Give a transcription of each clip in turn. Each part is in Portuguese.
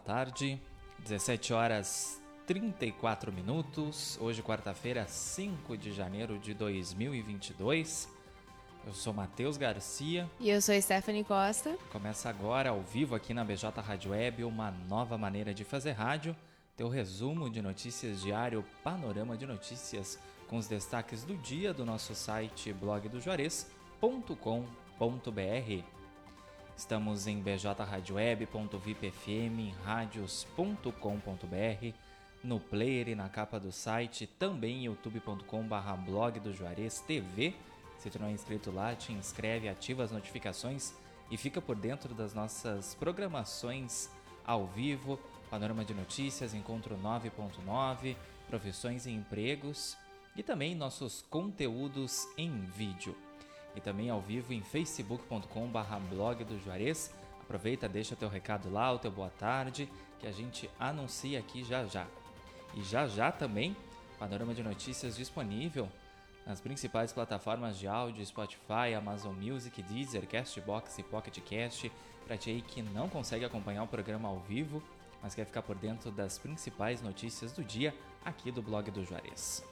tarde. 17 horas 34 minutos. Hoje, quarta-feira, 5 de janeiro de 2022. Eu sou Matheus Garcia. E eu sou Stephanie Costa. Começa agora, ao vivo, aqui na BJ Rádio Web, uma nova maneira de fazer rádio. Teu resumo de notícias diário, panorama de notícias, com os destaques do dia do nosso site blogdojuarez.com.br. Estamos em bjradioweb.vipfm, radios.com.br, no player e na capa do site, também youtube.com.br blog do Juarez TV. Se tu não é inscrito lá, te inscreve, ativa as notificações e fica por dentro das nossas programações ao vivo, panorama de notícias, encontro 9.9, profissões e empregos e também nossos conteúdos em vídeo e também ao vivo em facebook.com/barra blog do Juarez. Aproveita, deixa teu recado lá, o teu boa tarde, que a gente anuncia aqui já já. E já já também, panorama de notícias disponível nas principais plataformas de áudio, Spotify, Amazon Music, Deezer, Castbox e Pocket Cast, para ti que não consegue acompanhar o programa ao vivo, mas quer ficar por dentro das principais notícias do dia aqui do blog do Juarez.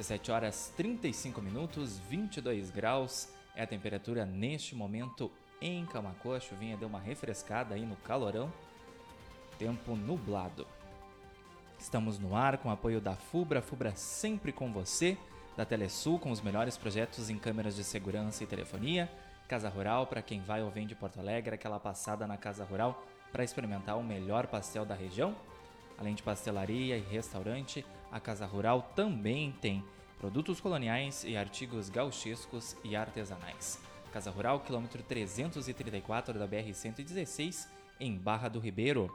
17 horas 35 minutos, 22 graus é a temperatura neste momento em Camacoa. A chuvinha deu uma refrescada aí no calorão. Tempo nublado. Estamos no ar com apoio da Fubra, Fubra sempre com você, da Telesul com os melhores projetos em câmeras de segurança e telefonia, Casa Rural para quem vai ou vem de Porto Alegre, aquela passada na Casa Rural para experimentar o melhor pastel da região. Além de pastelaria e restaurante, a Casa Rural também tem produtos coloniais e artigos gauchescos e artesanais. Casa Rural, quilômetro 334 da BR-116, em Barra do Ribeiro.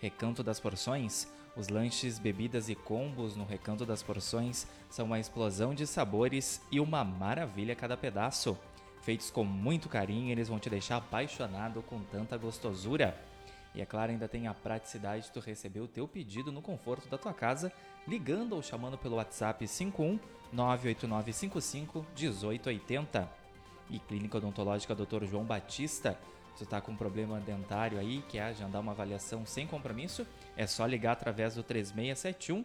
Recanto das Porções. Os lanches, bebidas e combos no Recanto das Porções são uma explosão de sabores e uma maravilha cada pedaço. Feitos com muito carinho, eles vão te deixar apaixonado com tanta gostosura. E é claro, ainda tem a praticidade de tu receber o teu pedido no conforto da tua casa, ligando ou chamando pelo WhatsApp 51 98955 1880. E Clínica Odontológica Dr. João Batista, se tu tá com um problema dentário aí, quer agendar uma avaliação sem compromisso, é só ligar através do 3671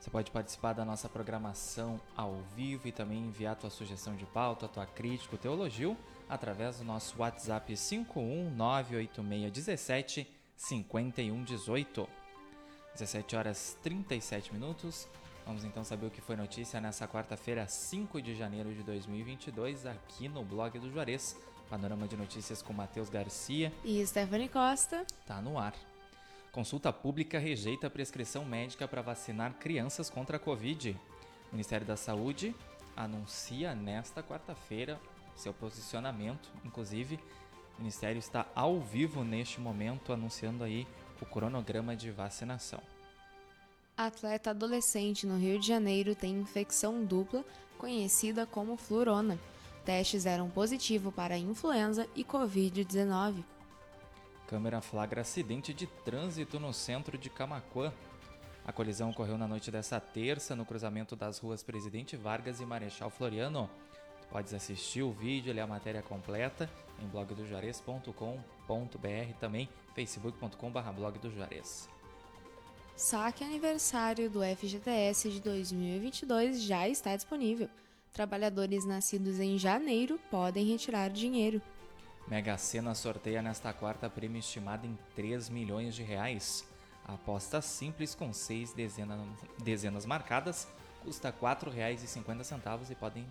Você pode participar da nossa programação ao vivo e também enviar tua sugestão de pauta, tua crítica, o teu elogio através do nosso WhatsApp 5198617 5118. 17 horas 37 minutos. Vamos então saber o que foi notícia nessa quarta-feira, 5 de janeiro de 2022, aqui no blog do Juarez. Panorama de notícias com Matheus Garcia e Stephanie Costa. Tá no ar. Consulta pública rejeita a prescrição médica para vacinar crianças contra a Covid. O Ministério da Saúde anuncia nesta quarta-feira seu posicionamento. Inclusive, o Ministério está ao vivo neste momento anunciando aí o cronograma de vacinação. Atleta adolescente no Rio de Janeiro tem infecção dupla, conhecida como flurona. Testes eram positivo para influenza e Covid-19. Câmera flagra acidente de trânsito no centro de Camacuã. A colisão ocorreu na noite dessa terça no cruzamento das ruas Presidente Vargas e Marechal Floriano. Tu podes assistir o vídeo, ler a matéria completa em blogdojuarez.com.br também facebook.com.br blog do Juarez. Saque aniversário do FGTS de 2022 já está disponível. Trabalhadores nascidos em janeiro podem retirar dinheiro. Mega Sena sorteia nesta quarta prêmio estimado em 3 milhões de reais. A aposta simples com seis dezenas, dezenas marcadas custa R$ 4,50 e podem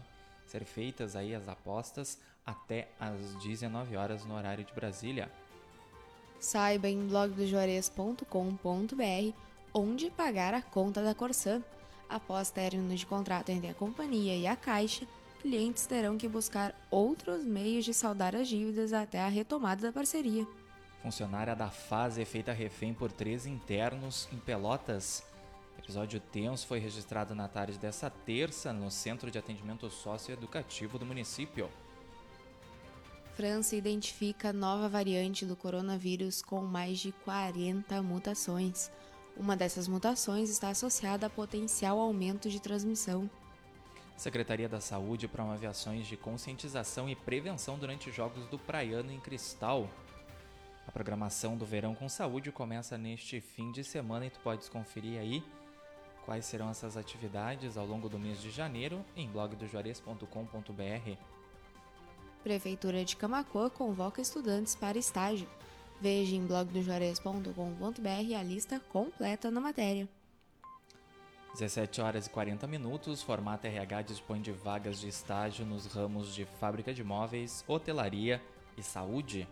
ser feitas aí as apostas até às 19 horas no horário de Brasília. Saiba em blogdojuarez.com.br onde pagar a conta da Corsã. Após término de contrato entre a companhia e a Caixa, clientes terão que buscar outros meios de saldar as dívidas até a retomada da parceria. Funcionária da fase é feita refém por três internos em Pelotas. Episódio tenso foi registrado na tarde dessa terça no Centro de Atendimento Socioeducativo do município. França identifica nova variante do coronavírus com mais de 40 mutações. Uma dessas mutações está associada a potencial aumento de transmissão. Secretaria da Saúde promove ações de conscientização e prevenção durante Jogos do Praiano em Cristal. A programação do Verão com Saúde começa neste fim de semana e tu podes conferir aí quais serão essas atividades ao longo do mês de janeiro em blogdojuarez.com.br. Prefeitura de Camacoa convoca estudantes para estágio. Veja em blogdojuarez.com.br a lista completa na matéria. 17 horas e 40 minutos, formato RH dispõe de vagas de estágio nos ramos de fábrica de móveis, hotelaria e saúde.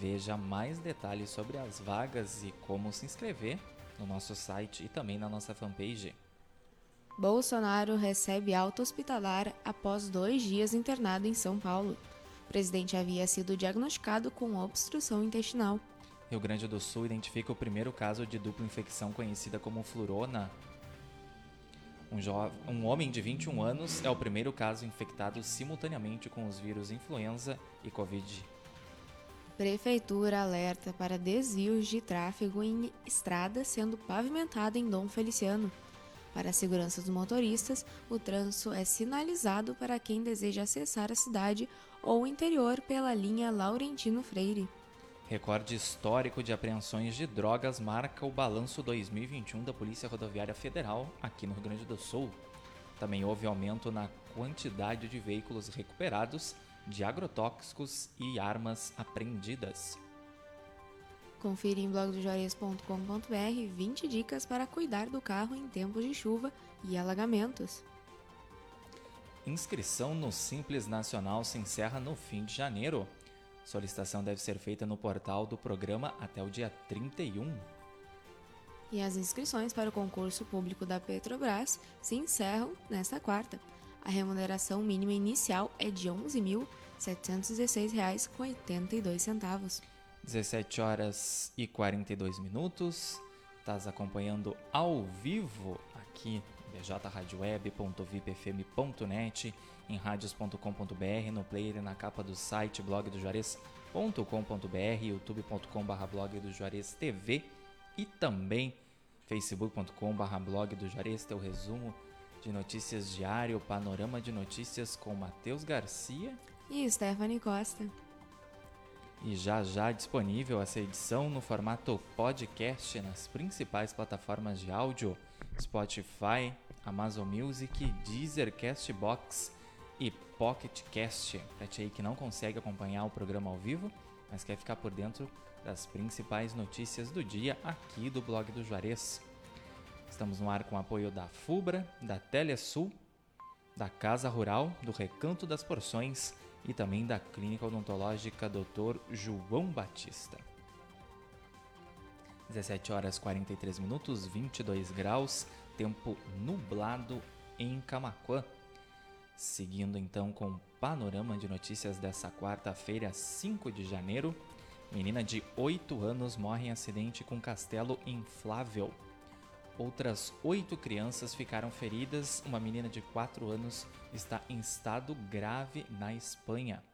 Veja mais detalhes sobre as vagas e como se inscrever no nosso site e também na nossa fanpage. Bolsonaro recebe alta hospitalar após dois dias internado em São Paulo. O presidente havia sido diagnosticado com obstrução intestinal. Rio Grande do Sul identifica o primeiro caso de dupla infecção conhecida como flurona. Um, um, homem de 21 anos é o primeiro caso infectado simultaneamente com os vírus influenza e Covid. Prefeitura alerta para desvios de tráfego em estrada sendo pavimentada em Dom Feliciano. Para a segurança dos motoristas, o trânsito é sinalizado para quem deseja acessar a cidade ou o interior pela linha Laurentino Freire. Recorde histórico de apreensões de drogas marca o balanço 2021 da Polícia Rodoviária Federal aqui no Rio Grande do Sul. Também houve aumento na quantidade de veículos recuperados, de agrotóxicos e armas apreendidas. Confira em blogdojuarez.com.br 20 dicas para cuidar do carro em tempos de chuva e alagamentos. Inscrição no Simples Nacional se encerra no fim de janeiro. Solicitação deve ser feita no portal do programa até o dia 31. E as inscrições para o concurso público da Petrobras se encerram nesta quarta. A remuneração mínima inicial é de R$ 11.716,82. 17 horas e 42 minutos. Estás acompanhando ao vivo aqui bjradioweb.vipfm.net, em radios.com.br, no player e na capa do site blogdojuarez.com.br, youtube.com.br blog do Juarez TV e também facebook.com.br blog do Juarez, teu resumo de notícias diário, panorama de notícias com Matheus Garcia e Stephanie Costa. E já já disponível essa edição no formato podcast nas principais plataformas de áudio: Spotify, Amazon Music, Deezer, Castbox e Pocket Cast. Para ti aí que não consegue acompanhar o programa ao vivo, mas quer ficar por dentro das principais notícias do dia aqui do blog do Juarez. Estamos no ar com apoio da FUBRA, da Telesul, da Casa Rural, do Recanto das Porções e também da Clínica Odontológica Dr. João Batista. 17 horas 43 minutos, 22 graus, tempo nublado em Camaquã. Seguindo então com o panorama de notícias dessa quarta-feira, 5 de janeiro, menina de 8 anos morre em acidente com castelo inflável. Outras oito crianças ficaram feridas. Uma menina de 4 anos está em estado grave na Espanha.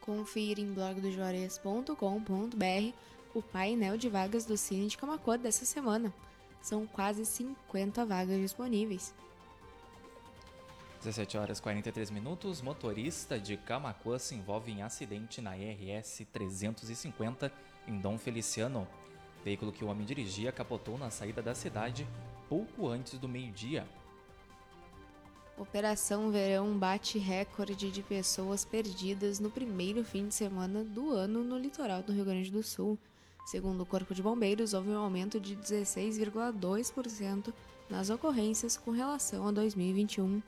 Confira em blogdojuarez.com.br o painel de vagas do Cine de Camacuã dessa semana. São quase 50 vagas disponíveis. 17 horas 43 minutos. Motorista de Camacuã se envolve em acidente na RS 350 em Dom Feliciano. Veículo que o homem dirigia capotou na saída da cidade pouco antes do meio-dia. Operação Verão bate recorde de pessoas perdidas no primeiro fim de semana do ano no litoral do Rio Grande do Sul. Segundo o Corpo de Bombeiros, houve um aumento de 16,2% nas ocorrências com relação a 2021.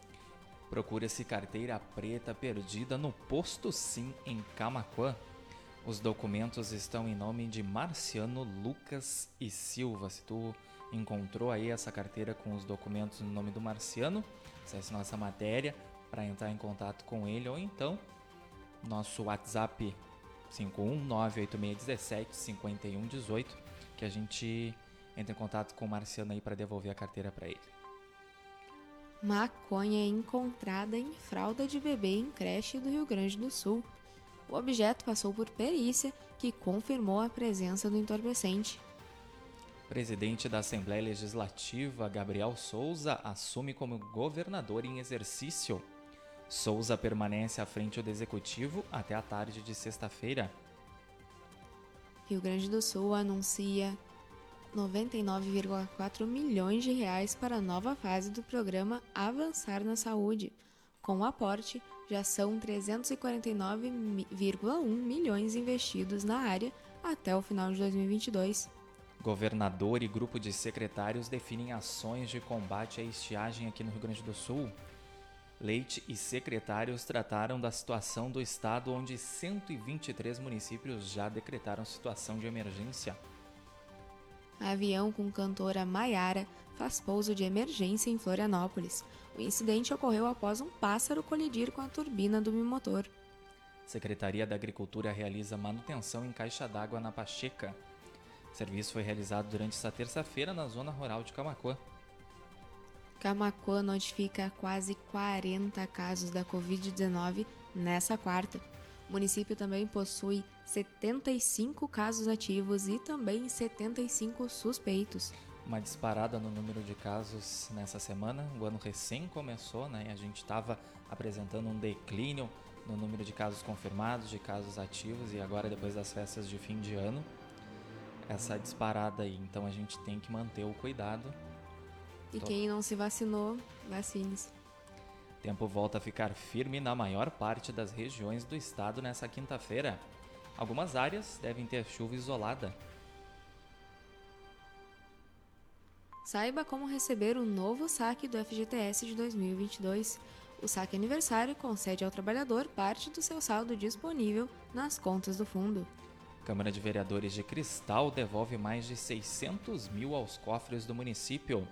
Procura-se carteira preta perdida no posto Sim em Camaquã. Os documentos estão em nome de Marciano Lucas e Silva. Se tu encontrou aí essa carteira com os documentos no nome do Marciano, acesse nossa matéria para entrar em contato com ele ou então nosso WhatsApp 51986175118 que a gente entra em contato com o Marciano aí para devolver a carteira para ele. Maconha encontrada em fralda de bebê em creche do Rio Grande do Sul. O objeto passou por perícia, que confirmou a presença do entorpecente. Presidente da Assembleia Legislativa, Gabriel Souza, assume como governador em exercício. Souza permanece à frente do executivo até a tarde de sexta-feira. Rio Grande do Sul anuncia 99,4 milhões de reais para a nova fase do programa Avançar na Saúde. Com o aporte, já são 349,1 milhões investidos na área até o final de 2022. Governador e grupo de secretários definem ações de combate à estiagem aqui no Rio Grande do Sul. Leite e secretários trataram da situação do estado, onde 123 municípios já decretaram situação de emergência. Avião com cantora Maiara faz pouso de emergência em Florianópolis. O incidente ocorreu após um pássaro colidir com a turbina do bimotor. Secretaria da Agricultura realiza manutenção em caixa d'água na Pacheca. O serviço foi realizado durante esta terça-feira na zona rural de Camacuã. Camacuã notifica quase 40 casos da Covid-19 nessa quarta. O município também possui 75 casos ativos e também 75 suspeitos. Uma disparada no número de casos nessa semana. O ano recém começou, né? A gente estava apresentando um declínio no número de casos confirmados, de casos ativos e agora depois das festas de fim de ano, essa disparada aí. Então a gente tem que manter o cuidado. E quem não se vacinou, vacine-se. Tempo volta a ficar firme na maior parte das regiões do estado nessa quinta-feira. Algumas áreas devem ter chuva isolada. Saiba como receber o novo saque do FGTS de 2022. O saque aniversário concede ao trabalhador parte do seu saldo disponível nas contas do fundo. Câmara de Vereadores de Cristal devolve mais de 600 mil aos cofres do município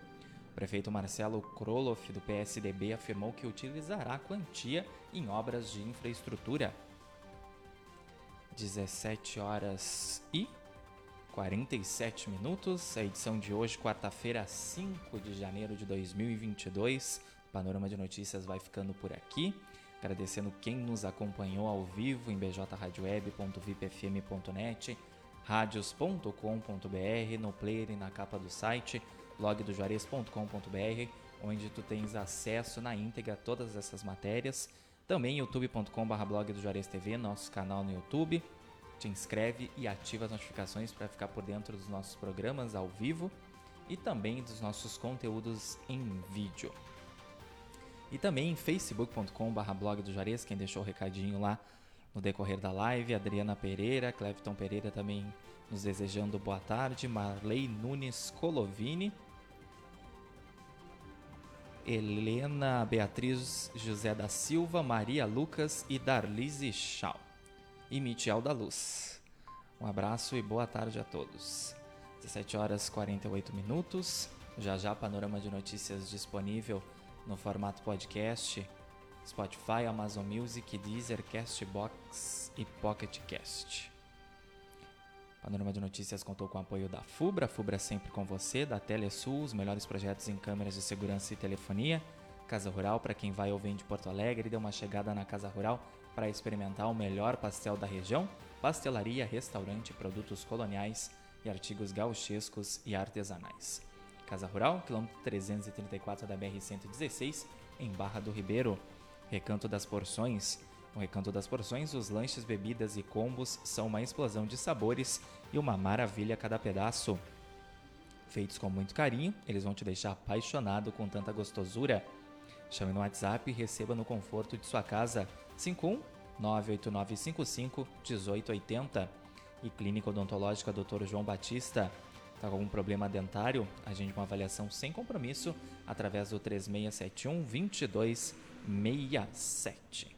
prefeito Marcelo Kroloff, do PSDB, afirmou que utilizará a quantia em obras de infraestrutura. 17 horas e 47 minutos. A edição de hoje, quarta-feira, 5 de janeiro de 2022. Panorama de Notícias vai ficando por aqui. Agradecendo quem nos acompanhou ao vivo em bjradioweb.vipfm.net, radios.com.br, no player e na capa do site blogdojuarez.com.br, onde tu tens acesso na íntegra a todas essas matérias. Também youtube.com.br blog nosso canal no YouTube. Te inscreve e ativa as notificações para ficar por dentro dos nossos programas ao vivo e também dos nossos conteúdos em vídeo. E também facebook.com.br quem deixou o recadinho lá no decorrer da live, Adriana Pereira, Clefton Pereira também nos desejando boa tarde, Marley Nunes Colovini Helena Beatriz José da Silva, Maria Lucas e Darlise Chau. E Michel da Luz. Um abraço e boa tarde a todos. 17 horas 48 minutos. Já já panorama de notícias disponível no formato podcast, Spotify, Amazon Music, Deezer, Castbox e Pocket Cast. Panorama de Notícias contou com o apoio da FUBRA, FUBRA sempre com você, da Telesul, os melhores projetos em câmeras de segurança e telefonia, Casa Rural para quem vai ou vem de Porto Alegre, dê uma chegada na Casa Rural para experimentar o melhor pastel da região, pastelaria, restaurante, produtos coloniais e artigos gauchescos e artesanais. Casa Rural, quilômetro 334 da BR-116, em Barra do Ribeiro. Recanto das Porções, no Recanto das Porções, os lanches, bebidas e combos são uma explosão de sabores e uma maravilha a cada pedaço. Feitos com muito carinho, eles vão te deixar apaixonado com tanta gostosura. Chame no WhatsApp e receba no conforto de sua casa 51 98955 1880 e Clínica Odontológica Dr. João Batista. Está com algum problema dentário? Agende uma avaliação sem compromisso através do 3671 2267.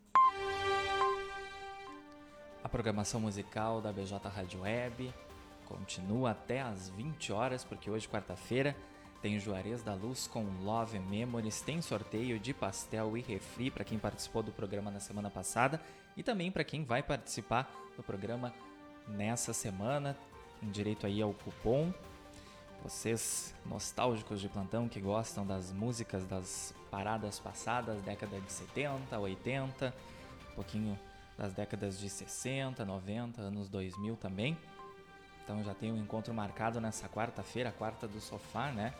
Programação musical da BJ Rádio Web continua até às 20 horas, porque hoje, quarta-feira, tem Juarez da Luz com Love Memories, tem sorteio de pastel e refri para quem participou do programa na semana passada e também para quem vai participar do programa nessa semana, em direito aí ao cupom. Vocês nostálgicos de plantão que gostam das músicas das paradas passadas, década de 70, 80, um pouquinho das décadas de 60, 90, anos 2000 também. Então já tem um encontro marcado nessa quarta-feira, quarta do sofá, né?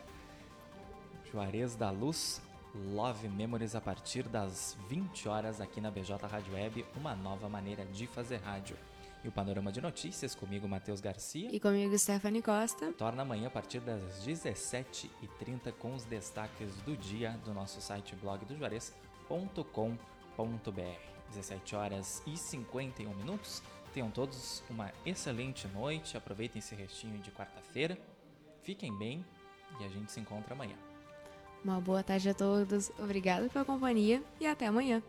Juarez da Luz, Love Memories a partir das 20 horas aqui na BJ Rádio Web, uma nova maneira de fazer rádio. E o panorama de notícias comigo, Matheus Garcia. E comigo, Stephanie Costa. Torna amanhã a partir das 17h30 com os destaques do dia do nosso site blogdojuarez.com.br. 17 horas e 51 minutos. Tenham todos uma excelente noite. Aproveitem esse restinho de quarta-feira. Fiquem bem e a gente se encontra amanhã. Uma boa tarde a todos. Obrigada pela companhia e até amanhã.